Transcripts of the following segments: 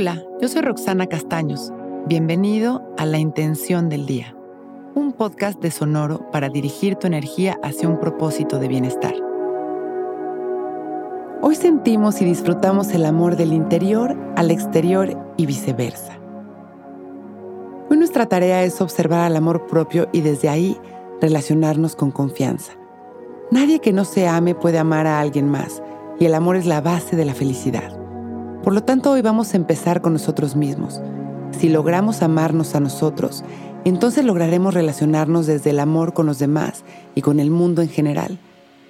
Hola, yo soy Roxana Castaños. Bienvenido a La Intención del Día, un podcast de Sonoro para dirigir tu energía hacia un propósito de bienestar. Hoy sentimos y disfrutamos el amor del interior al exterior y viceversa. Hoy nuestra tarea es observar al amor propio y desde ahí relacionarnos con confianza. Nadie que no se ame puede amar a alguien más y el amor es la base de la felicidad. Por lo tanto, hoy vamos a empezar con nosotros mismos. Si logramos amarnos a nosotros, entonces lograremos relacionarnos desde el amor con los demás y con el mundo en general.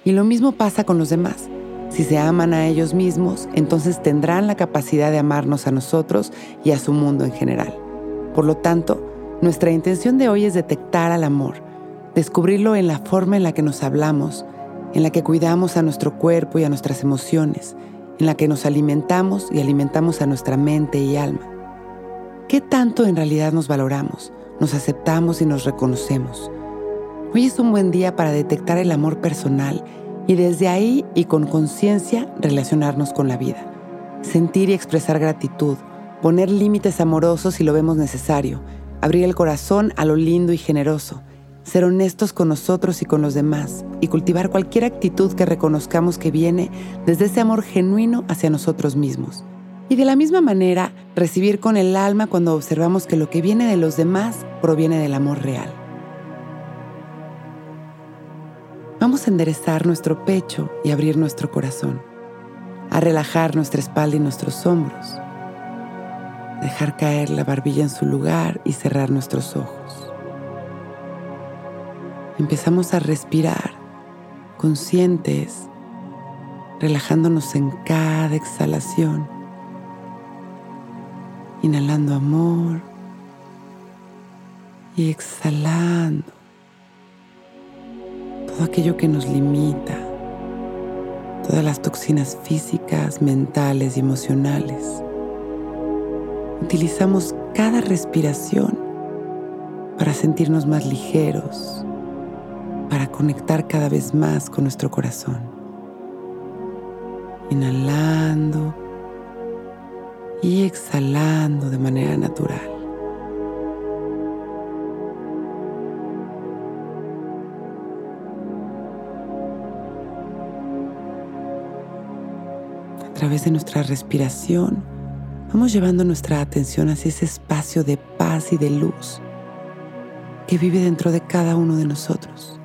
Y lo mismo pasa con los demás. Si se aman a ellos mismos, entonces tendrán la capacidad de amarnos a nosotros y a su mundo en general. Por lo tanto, nuestra intención de hoy es detectar al amor, descubrirlo en la forma en la que nos hablamos, en la que cuidamos a nuestro cuerpo y a nuestras emociones, en la que nos alimentamos y alimentamos a nuestra mente y alma. ¿Qué tanto en realidad nos valoramos, nos aceptamos y nos reconocemos? Hoy es un buen día para detectar el amor personal y desde ahí y con conciencia relacionarnos con la vida. Sentir y expresar gratitud, poner límites amorosos si lo vemos necesario, abrir el corazón a lo lindo y generoso, ser honestos con nosotros y con los demás y cultivar cualquier actitud que reconozcamos que viene desde ese amor genuino hacia nosotros mismos. Y de la misma manera, recibir con el alma cuando observamos que lo que viene de los demás proviene del amor real. Vamos a enderezar nuestro pecho y abrir nuestro corazón, a relajar nuestra espalda y nuestros hombros, dejar caer la barbilla en su lugar y cerrar nuestros ojos empezamos a respirar conscientes, relajándonos en cada exhalación, inhalando amor y exhalando todo aquello que nos limita, todas las toxinas físicas, mentales y emocionales. Utilizamos cada respiración para sentirnos más ligeros, para conectar cada vez más con nuestro corazón. Inhalando y exhalando de manera natural. A través de nuestra respiración, vamos llevando nuestra atención hacia ese espacio de paz y de luz que vive dentro de cada uno de nosotros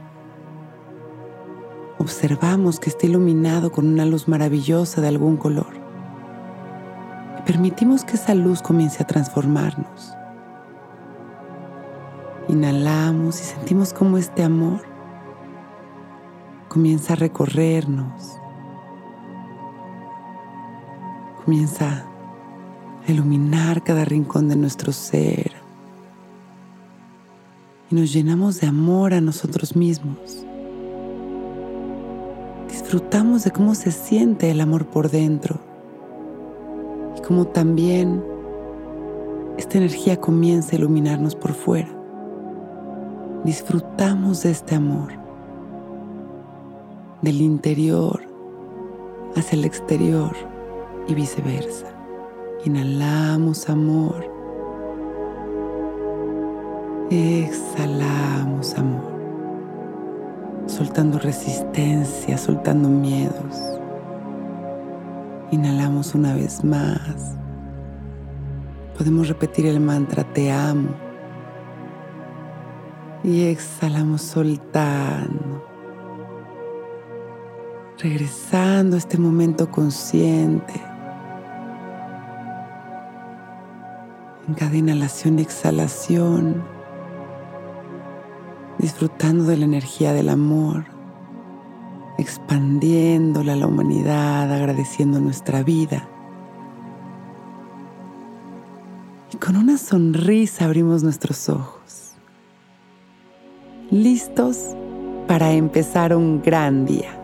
observamos que está iluminado con una luz maravillosa de algún color. Y permitimos que esa luz comience a transformarnos. Inhalamos y sentimos como este amor comienza a recorrernos. Comienza a iluminar cada rincón de nuestro ser. Y nos llenamos de amor a nosotros mismos disfrutamos de cómo se siente el amor por dentro y cómo también esta energía comienza a iluminarnos por fuera. Disfrutamos de este amor, del interior hacia el exterior y viceversa. Inhalamos amor, exhalamos amor soltando resistencia, soltando miedos. Inhalamos una vez más. Podemos repetir el mantra te amo. Y exhalamos soltando. Regresando a este momento consciente. En cada inhalación y exhalación disfrutando de la energía del amor, expandiéndola a la humanidad, agradeciendo nuestra vida. Y con una sonrisa abrimos nuestros ojos, listos para empezar un gran día.